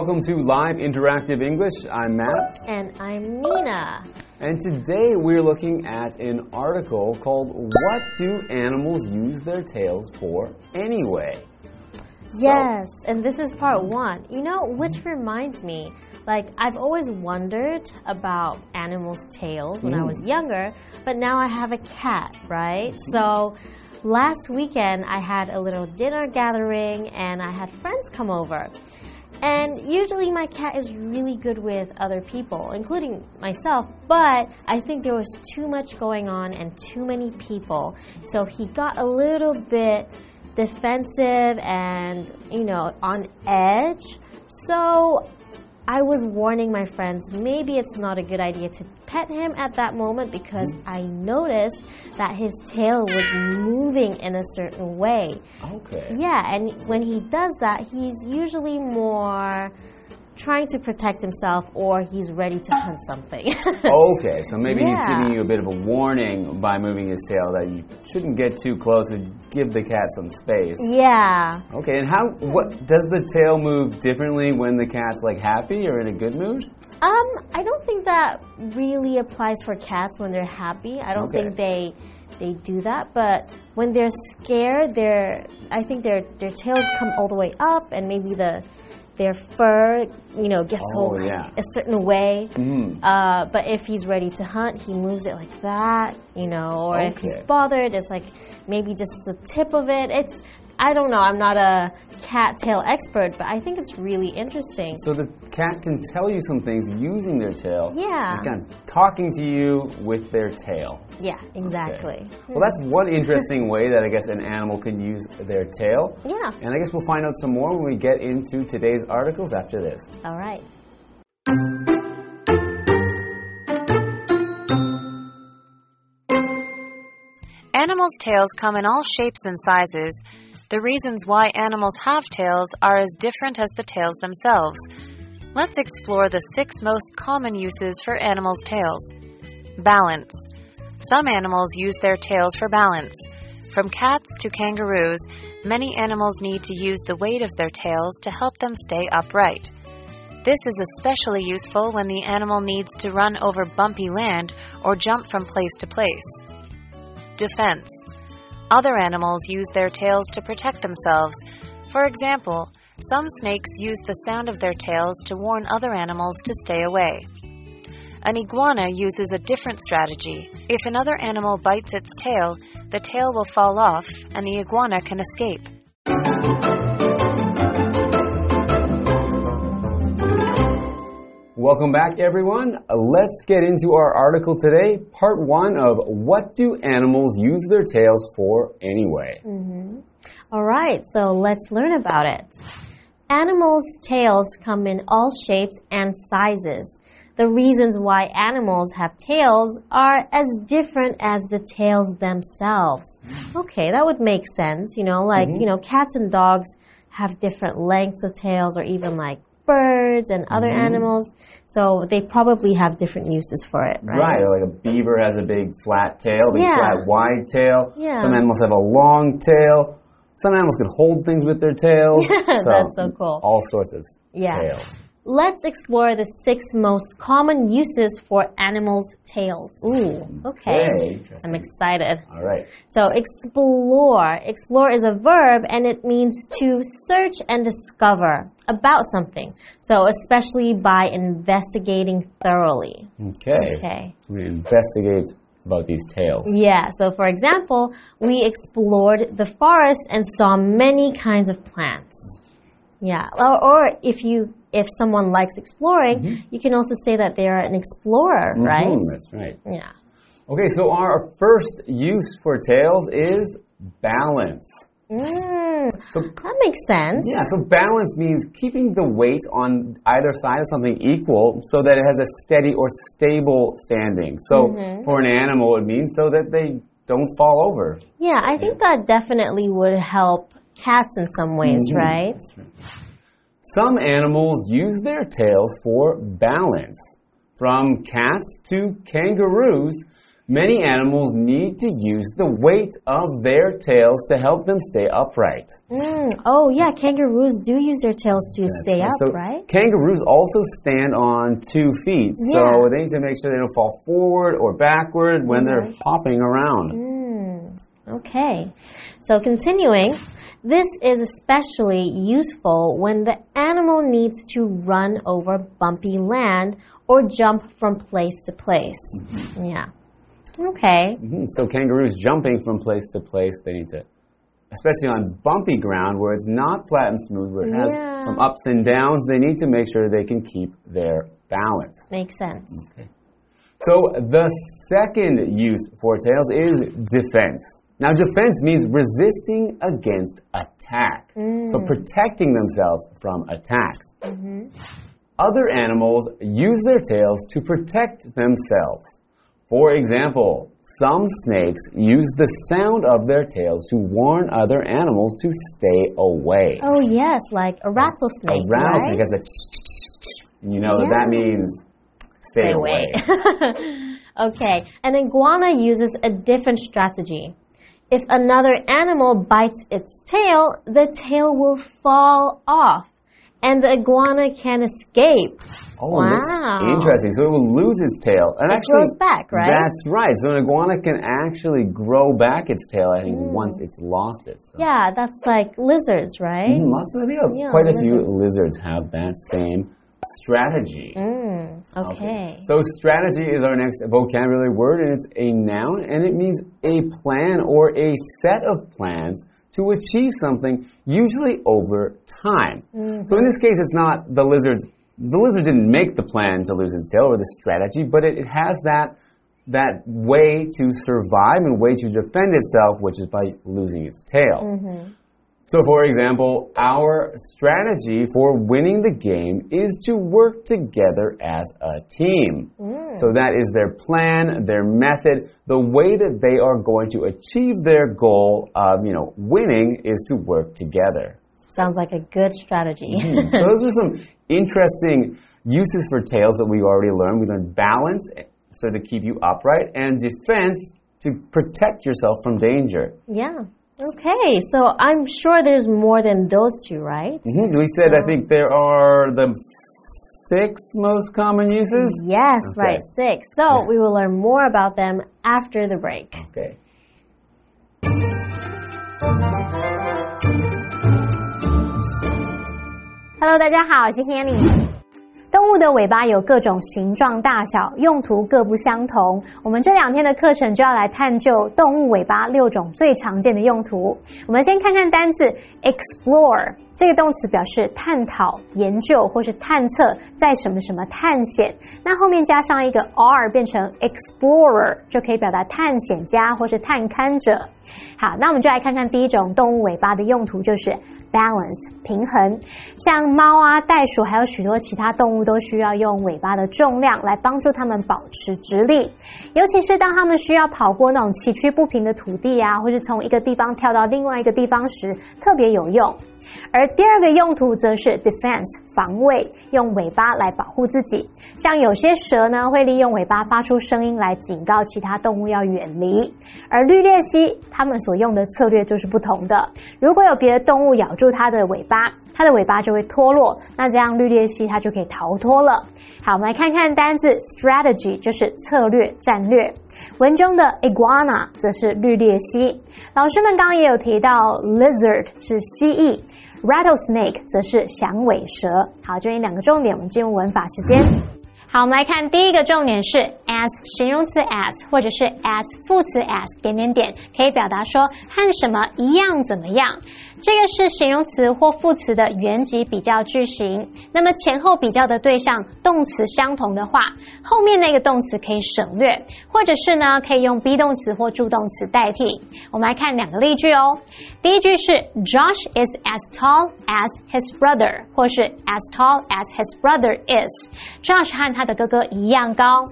Welcome to Live Interactive English. I'm Matt. And I'm Nina. And today we're looking at an article called What Do Animals Use Their Tails For Anyway? Yes, and this is part one. You know, which reminds me, like, I've always wondered about animals' tails when I hmm. was younger, but now I have a cat, right? So, last weekend I had a little dinner gathering and I had friends come over. And usually my cat is really good with other people, including myself, but I think there was too much going on and too many people. So he got a little bit defensive and, you know, on edge. So I was warning my friends maybe it's not a good idea to pet him at that moment because mm-hmm. I noticed that his tail was moving in a certain way. Okay. Yeah, and when he does that, he's usually more trying to protect himself or he's ready to hunt something. Okay, so maybe he's giving you a bit of a warning by moving his tail that you shouldn't get too close and give the cat some space. yeah. Okay, and how what does the tail move differently when the cat's like happy or in a good mood? Um, I don't think that really applies for cats when they're happy. I don't Okay. think they they do that, but when they're scared, their I think their their tails come all the way up and maybe the their fur, you know, gets Oh, all yeah. a certain way. Mm. Uh, but if he's ready to hunt, he moves it like that, you know, or if he's bothered, it's like maybe just the tip of it. It's, I don't know, I'm not a cat tail expert, but I think it's really interesting. So the cat can tell you some things using their tail. Yeah. and Kind of talking to you with their tail. Yeah, exactly. Well, that's one interesting way that I guess an animal can use their tail. Yeah. And I guess we'll find out some more when we get into today's articles after this. All right. Animals' tails come in all shapes and sizes. The reasons why animals have tails are as different as the tails themselves. Let's explore the six most common uses for animals' tails. Balance. Some animals use their tails for balance. From cats to kangaroos, many animals need to use the weight of their tails to help them stay upright. This is especially useful when the animal needs to run over bumpy land or jump from place to place. Defense. Other animals use their tails to protect themselves. For example, some snakes use the sound of their tails to warn other animals to stay away. An iguana uses a different strategy. If another animal bites its tail, the tail will fall off and the iguana can escape. Welcome back, everyone. Uh, Let's get into our article today, part one of What Do Animals Use Their Tails For Anyway? All right, so let's learn about it. Animals' tails come in all shapes and sizes. The reasons why animals have tails are as different as the tails themselves. Okay, that would make sense. You know, like, you know, cats and dogs have different lengths of tails, or even like birds and other mm-hmm. animals. So they probably have different uses for it, right? Right, like a beaver has a big flat tail, big Yeah. flat wide tail. Yeah. Some animals have a long tail. Some animals can hold things with their tails. Yeah, so That's so cool. All sorts of Yeah. tails. Let's explore the six most common uses for animals' tails. Ooh, okay. I'm excited. All right. So, explore. Explore is a verb and it means to search and discover about something. So, especially by investigating thoroughly. Okay. Okay. So we investigate about these tails. Yeah, so for example, we explored the forest and saw many kinds of plants. Yeah, or, or if you if someone likes exploring, you can also say that they are an explorer, right? Mhm, that's right. Yeah. Okay, so our first use for tails is balance. Mm, So that makes sense. yeah, so balance means keeping the weight on either side of something equal so that it has a steady or stable standing. So for an animal, it means so that they don't fall over. Yeah, I think that definitely would help cats in some ways, Mhm. right? Some animals use their tails for balance. From cats to kangaroos, Many animals need to use the weight of their tails to help them stay upright. Mm. Oh, yeah, kangaroos do use their tails to stay up, so right? Kangaroos also stand on two feet, so they need to make sure they don't fall forward or backward when they're hopping around. Okay, so continuing, this is especially useful when the animal needs to run over bumpy land or jump from place to place. Yeah. Okay. Mhm. So kangaroos jumping from place to place, they need to, especially on bumpy ground where it's not flat and smooth, where it has Yeah. some ups and downs, they need to make sure they can keep their balance. Makes sense. Okay. So the second use for tails is defense. Now, defense means resisting against attack. So mm. protecting themselves from attacks. Mm-hmm. Other animals use their tails to protect themselves. For example, some snakes use the sound of their tails to warn other animals to stay away. Oh, yes, like a rattlesnake. a rattlesnake right? has a and you know that that means stay, Stay away. away. okay, an iguana uses a different strategy. If another animal bites its tail, the tail will fall off and the iguana can escape. Oh, Wow. that's interesting. So it will lose its tail. And It actually, grows back, right? That's right. So an iguana can actually grow back its tail, I think, Mm. once it's lost it. So. Yeah, that's like lizards, right? Mm, lots of, yeah, Yeah, quite a few lizards have that same strategy. Mm, okay. So strategy is our next vocabulary word, and it's a noun, and it means a plan or a set of plans to achieve something, usually over time. So in this case, it's not the lizard's. The lizard didn't make the plan to lose its tail or the strategy, but it, it has that that way to survive and way to defend itself, which is by losing its tail. So, for example, our strategy for winning the game is to work together as a team. Mm. So, that is their plan, their method, the way that they are going to achieve their goal of, you know, winning is to work together. Sounds like a good strategy. Mm. so, those are some interesting uses for tails that we already learned. We learned balance, so to keep you upright, and defense to protect yourself from danger. yeah. Okay, so I'm sure there's more than those two, right? Mhm. We said, I think there are the six most common uses. Yes, Okay. right, six. So we will learn more about them after the break. Okay. Hello，大家好，我是 Hanny。 动物的尾巴有各种形状、大小，用途各不相同。我们这两天的课程就要来探究动物尾巴六种最常见的用途。我们先看看单字 explore 这个动词表示探讨、研究或是探测，在什么什么探险。那后面加上一个 r 变成 explorer，就可以表达探险家或是探勘者。好，那我们就来看看第一种动物尾巴的用途，就是 balance 平衡。像猫啊、袋鼠，还有许多其他动物都需要用尾巴的重量来帮助它们保持直立，尤其是当它们需要跑过那种崎岖不平的土地啊，或是从一个地方跳到另外一个地方时，特别有用。而第二个用途则是 defense 防卫，用尾巴来保护自己。像有些蛇呢，会利用尾巴发出声音来警告其他动物要远离。而绿鬣蜥它们所用的策略就是不同的。如果有别的动物咬住它的尾巴，它的尾巴就会脱落，那这样绿鬣蜥它就可以逃脱了。好，我们来看看单字 strategy，就是策略、战略。文中的 iguana 则是绿鬣蜥。老师们刚刚也有提到 lizard 是蜥蜴，rattlesnake 则是响尾蛇。好，这里两个重点，我们进入文法时间。好，我们来看第一个重点是 as 形容词 as 或者是 as 副词 as 点点点，可以表达说和什么一样怎么样。这个是形容词或副词的原级比较句型。那么前后比较的对象动词相同的话，后面那个动词可以省略，或者是呢可以用 be 动词或助动词代替。我们来看两个例句哦。第一句是 Josh is as tall as his brother，或是 as tall as his brother is。Josh 和他的哥哥一样高。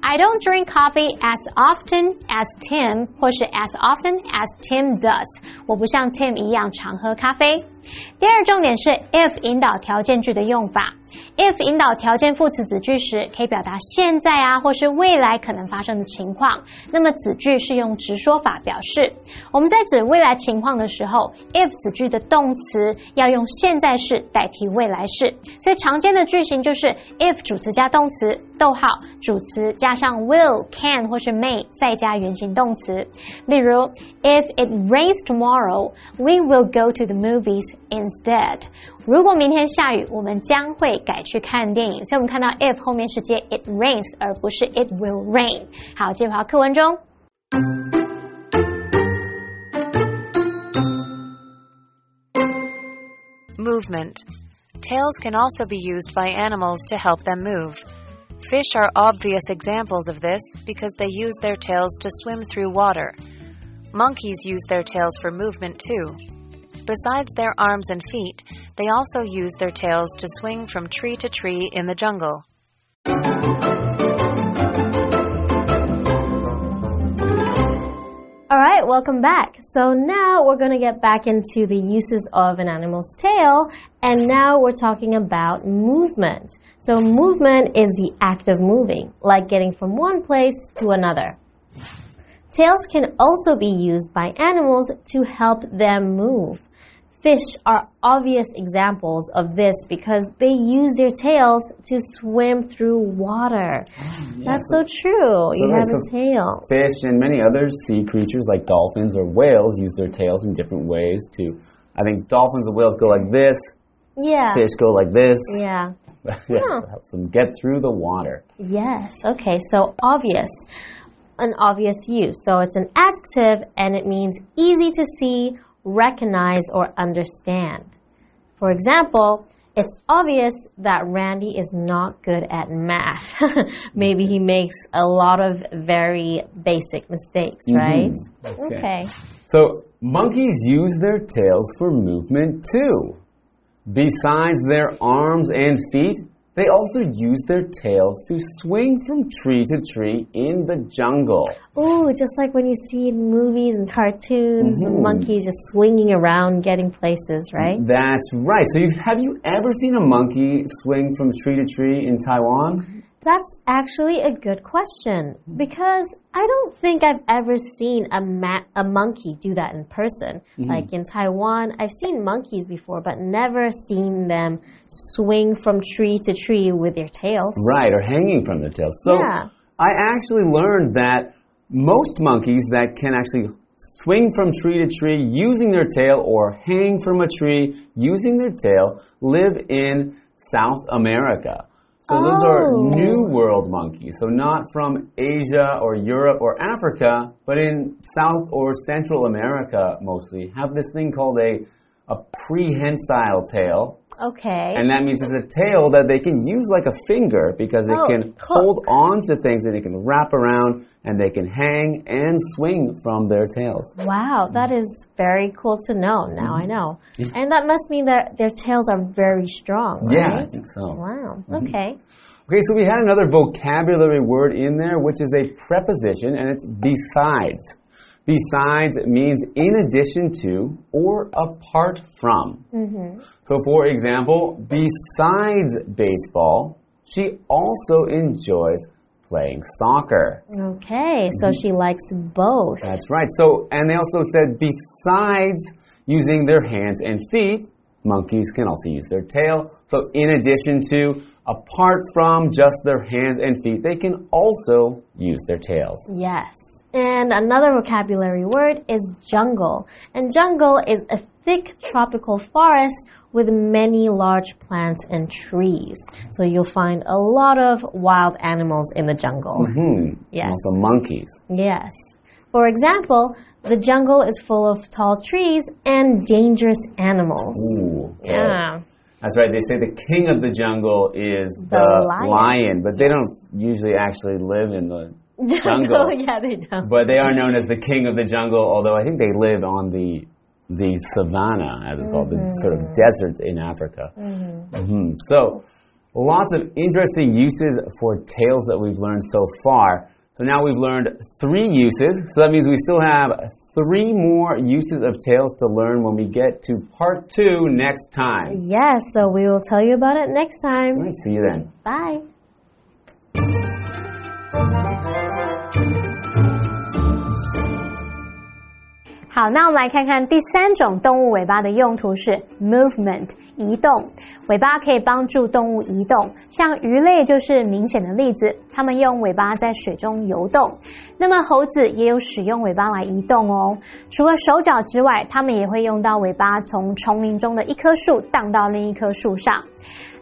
I don't drink coffee as often as Tim，或是 as often as Tim does。我不像 Tim 一样常喝咖啡。 第二重点是 if 引导条件句的用法。if 引导条件副词子句时，可以表达现在啊，或是未来可能发生的情况。那么子句是用直说法表示。我们在指未来情况的时候，if 子句的动词要用现在式代替未来式。所以常见的句型就是 if 主词加动词，逗号主词加上 will、can 或是 may，再加原形动词。例如，If it rains tomorrow, we will go to the movies instead. 如果明天下雨，我们将会改去看电影。所以我们看到 if 后面是接 it rains，而不是 it will rain。好，接回到课文中。Movement. Tails can also be used by animals to help them move. Fish are obvious examples of this because they use their tails to swim through water. Monkeys use their tails for movement too. Besides their arms and feet, they also use their tails to swing from tree to tree in the jungle. All right, welcome back. So now we're going to get back into the uses of an animal's tail, and now we're talking about movement. So movement is the act of moving, like getting from one place to another. Tails can also be used by animals to help them move. Fish are obvious examples of this because they use their tails to swim through water. Oh, yeah, That's so, true. you right, have so a tail. Fish and many other sea creatures like dolphins or whales use their tails in different ways to. I think dolphins and whales go like this. Yeah. Fish go like this. Yeah. yeah, Huh. helps them get through the water. Yes. Okay. So obvious. An obvious use. So it's an adjective and it means easy to see, recognize, or understand. For example, it's obvious that Randy is not good at math. Maybe he makes a lot of very basic mistakes, mm-hmm. right? Okay. okay. So monkeys use their tails for movement too. Besides their arms and feet, they also use their tails to swing from tree to tree in the jungle. Oh, just like when you see in movies and cartoons, the mm-hmm. monkeys just swinging around, getting places, right? That's right. So, you've, have you ever seen a monkey swing from tree to tree in Taiwan? That's actually a good question because I don't think I've ever seen a ma- a monkey do that in person. Mm-hmm. Like in Taiwan, I've seen monkeys before, but never seen them swing from tree to tree with their tails. Right, or hanging from their tails. So, Yeah. I actually learned that most monkeys that can actually swing from tree to tree using their tail or hang from a tree using their tail live in South America. So those are Oh. New World monkeys. So not from Asia or Europe or Africa, but in South or Central America mostly have this thing called a a prehensile tail. Okay. And that means it's a tail that they can use like a finger because it Oh, can hook. hold on to things and it can wrap around and they can hang and swing from their tails. Wow, that is very cool to know. Now I mm-hmm. know. And that must mean that their tails are very strong, right? Yeah, I think so. Wow. Mm-hmm. Okay. Okay, so we had another vocabulary word in there, which is a preposition, and it's besides. Besides means in addition to or apart from. Mm-hmm. So, for example, besides baseball, she also enjoys playing soccer. Okay. So mm-hmm. she likes both. That's right. So, and they also said besides using their hands and feet, monkeys can also use their tail. So, in addition to, apart from just their hands and feet, they can also use their tails. Yes. And another vocabulary word is jungle. And jungle is a thick tropical forest with many large plants and trees. So you'll find a lot of wild animals in the jungle. Hmm. Yes. Also, monkeys. Yes. For example, the jungle is full of tall trees and dangerous animals. Ooh. okay. Yeah. That's right. They say the king of the jungle is the, The lion. but they don't usually actually live in the jungle. yeah, they don't. But they are known as the king of the jungle, although I think they live on the the savannah, as it's called, the sort of desert in Africa. Mhm. So, Lots of interesting uses for tails that we've learned so far. So now we've learned three uses. So that means we still have three more uses of tails to learn when we get to part two next time. Yes, so we will tell you about it next time. All right, see you then. Bye. 好，那我们来看看第三种动物尾巴的用途是 movement 移动。尾巴可以帮助动物移动，像鱼类就是明显的例子，它们用尾巴在水中游动。那么猴子也有使用尾巴来移动哦。除了手脚之外，它们也会用到尾巴从丛林中的一棵树荡到另一棵树上。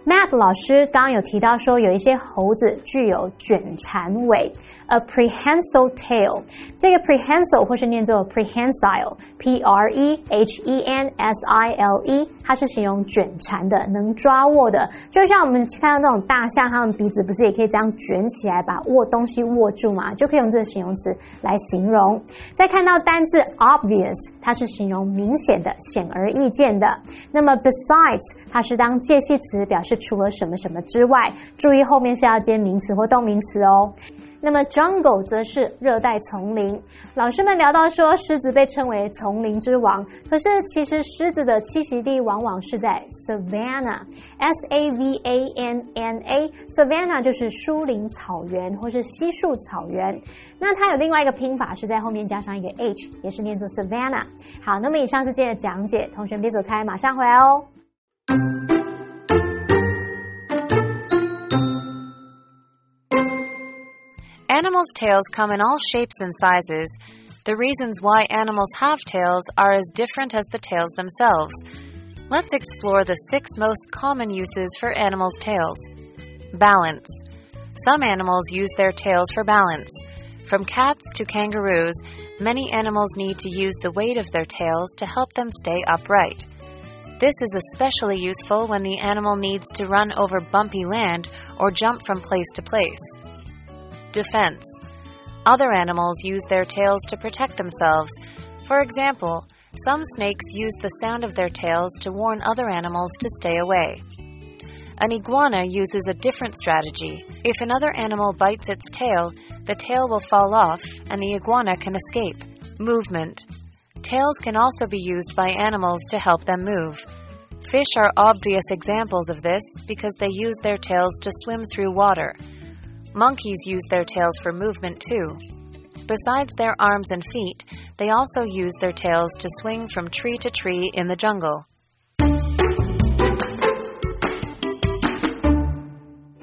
Matt 老师刚刚有提到说，有一些猴子具有卷蝉尾，a prehensile tail。这个 prehensile 或是念作 prehensile，p r e h e n s i l e，它是形容卷蝉的，能抓握的。就像我们看到那种大象，它们鼻子不是也可以这样卷起来，把握东西握住嘛？就可以用这个形容词来形容。再看到单字 obvious，它是形容明显的、显而易见的。那么 besides，它是当介系词，表示除了什么什么之外，注意后面是要接名词或动名词哦。那么 jungle 则是热带丛林。老师们聊到说，狮子被称为丛林之王，可是其实狮子的栖息地往往是在 savanna，s a v a n n a，savanna 就是疏林草原或是稀树草原。那它有另外一个拼法，是在后面加上一个 h，也是念作 savanna。好，那么以上是今天的讲解，同学别走开，马上回来哦。Animals' tails come in all shapes and sizes. The reasons why animals have tails are as different as the tails themselves. Let's explore the six most common uses for animals' tails. Balance. Some animals use their tails for balance. From cats to kangaroos, many animals need to use the weight of their tails to help them stay upright. This is especially useful when the animal needs to run over bumpy land or jump from place to place. Defense. Other animals use their tails to protect themselves. For example, some snakes use the sound of their tails to warn other animals to stay away. An iguana uses a different strategy. If another animal bites its tail, the tail will fall off and the iguana can escape. Movement. Tails can also be used by animals to help them move. Fish are obvious examples of this because they use their tails to swim through water. Monkeys use their tails for movement too. Besides their arms and feet, they also use their tails to swing from tree to tree in the jungle.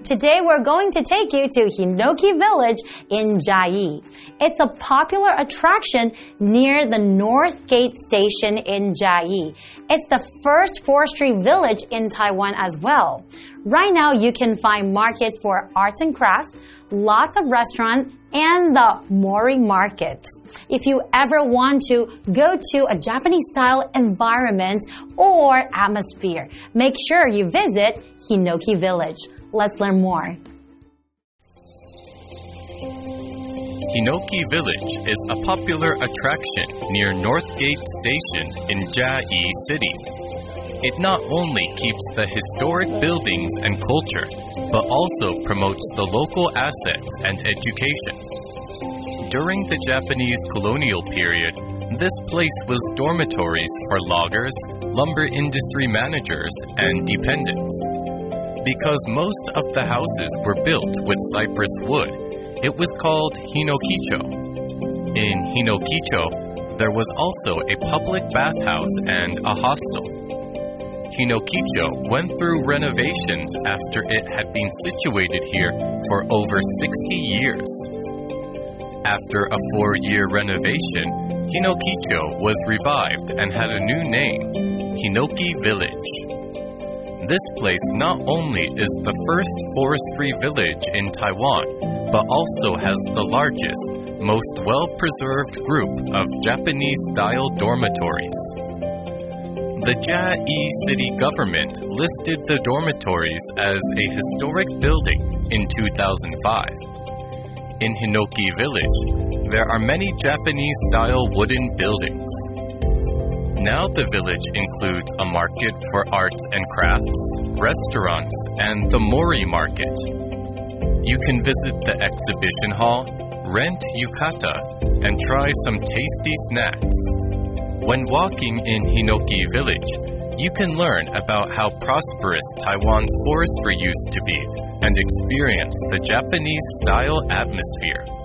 Today we're going to take you to Hinoki Village in Chiayi. It's a popular attraction near the North Gate Station in Chiayi. It's the first forestry village in Taiwan as well. Right now you can find markets for arts and crafts, lots of restaurants, and the mori markets. If you ever want to go to a Japanese style environment or atmosphere, make sure you visit Hinoki Village. Let's learn more. Hinoki Village is a popular attraction near Northgate Station in Chiayi City. It not only keeps the historic buildings and culture, but also promotes the local assets and education. During the Japanese colonial period, this place was dormitories for loggers, lumber industry managers, and dependents. Because most of the houses were built with cypress wood, it was called Hinokicho. In Hinokicho, there was also a public bathhouse and a hostel. Hinokicho went through renovations after it had been situated here for over 60 years. After a four year renovation, Hinokicho was revived and had a new name Hinoki Village. This place not only is the first forestry village in Taiwan, but also has the largest, most well preserved group of Japanese style dormitories. The Chiayi city government listed the dormitories as a historic building in 2005. In Hinoki Village, there are many Japanese style wooden buildings. Now the village includes a market for arts and crafts, restaurants, and the Mori market. You can visit the exhibition hall, rent yukata, and try some tasty snacks. When walking in Hinoki Village, you can learn about how prosperous Taiwan's forestry used to be and experience the Japanese style atmosphere.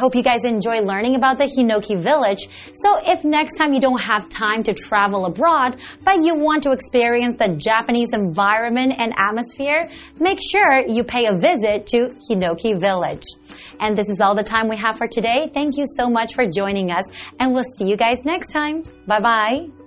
Hope you guys enjoy learning about the Hinoki village. So if next time you don't have time to travel abroad, but you want to experience the Japanese environment and atmosphere, make sure you pay a visit to Hinoki village. And this is all the time we have for today. Thank you so much for joining us and we'll see you guys next time. Bye bye.